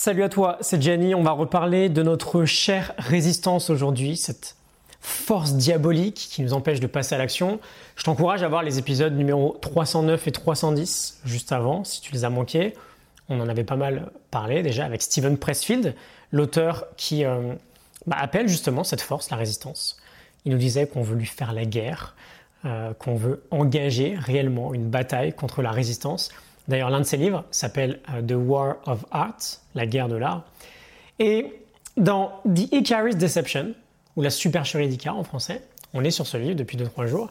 Salut à toi, c'est Gianni. On va reparler de notre chère résistance aujourd'hui, cette force diabolique qui nous empêche de passer à l'action. Je t'encourage à voir les épisodes numéro 309 et 310 juste avant, si tu les as manqués. On en avait pas mal parlé déjà avec Steven Pressfield, l'auteur qui euh, bah, appelle justement cette force la résistance. Il nous disait qu'on veut lui faire la guerre, euh, qu'on veut engager réellement une bataille contre la résistance. D'ailleurs, l'un de ses livres s'appelle euh, The War of Art, la guerre de l'art. Et dans The Icarus Deception, ou la supercherie d'Icar en français, on est sur ce livre depuis 2-3 jours,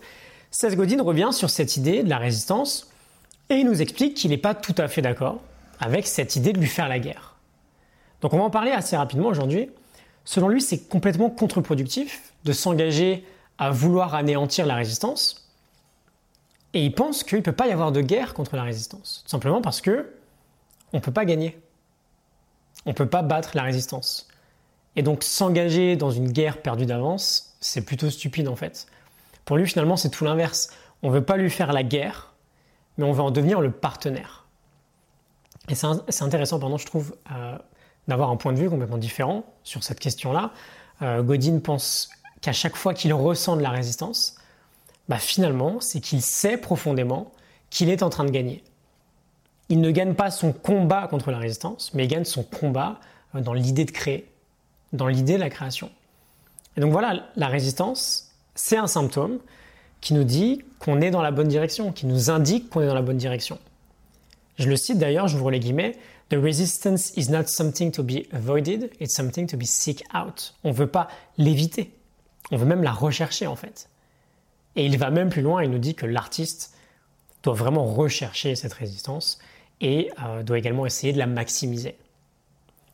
Seth Godin revient sur cette idée de la résistance et il nous explique qu'il n'est pas tout à fait d'accord avec cette idée de lui faire la guerre. Donc on va en parler assez rapidement aujourd'hui. Selon lui, c'est complètement contre-productif de s'engager à vouloir anéantir la résistance. Et il pense qu'il ne peut pas y avoir de guerre contre la résistance. Simplement parce que on ne peut pas gagner. On ne peut pas battre la résistance. Et donc s'engager dans une guerre perdue d'avance, c'est plutôt stupide en fait. Pour lui, finalement, c'est tout l'inverse. On ne veut pas lui faire la guerre, mais on veut en devenir le partenaire. Et c'est intéressant, je trouve, euh, d'avoir un point de vue complètement différent sur cette question-là. Euh, Godin pense qu'à chaque fois qu'il ressent de la résistance, bah finalement, c'est qu'il sait profondément qu'il est en train de gagner. Il ne gagne pas son combat contre la résistance, mais il gagne son combat euh, dans l'idée de créer, dans l'idée de la création. Et donc voilà, la résistance, c'est un symptôme qui nous dit qu'on est dans la bonne direction, qui nous indique qu'on est dans la bonne direction. Je le cite d'ailleurs, j'ouvre les guillemets, The resistance is not something to be avoided, it's something to be seek out. On ne veut pas l'éviter, on veut même la rechercher en fait. Et il va même plus loin, il nous dit que l'artiste doit vraiment rechercher cette résistance et euh, doit également essayer de la maximiser.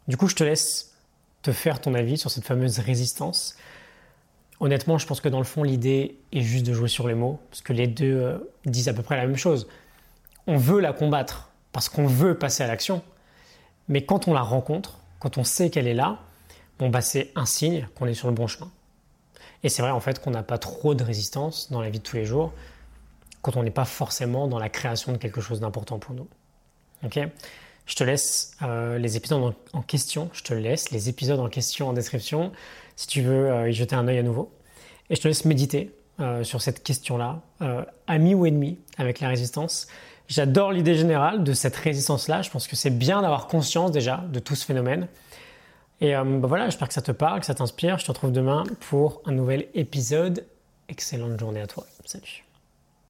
Du coup, je te laisse te faire ton avis sur cette fameuse résistance. Honnêtement, je pense que dans le fond, l'idée est juste de jouer sur les mots, parce que les deux euh, disent à peu près la même chose. On veut la combattre parce qu'on veut passer à l'action, mais quand on la rencontre, quand on sait qu'elle est là, bon bah c'est un signe qu'on est sur le bon chemin. Et c'est vrai en fait qu'on n'a pas trop de résistance dans la vie de tous les jours quand on n'est pas forcément dans la création de quelque chose d'important pour nous. Ok? Je te laisse euh, les épisodes en, question, je te laisse les épisodes en question en description si tu veux euh, y jeter un œil à nouveau. Et je te laisse méditer euh, sur cette question-là, ami ou ennemi avec la résistance. J'adore l'idée générale de cette résistance-là. Je pense que c'est bien d'avoir conscience déjà de tout ce phénomène. Et euh, bah voilà, j'espère que ça te parle, que ça t'inspire. Je te retrouve demain pour un nouvel épisode. Excellente journée à toi. Salut.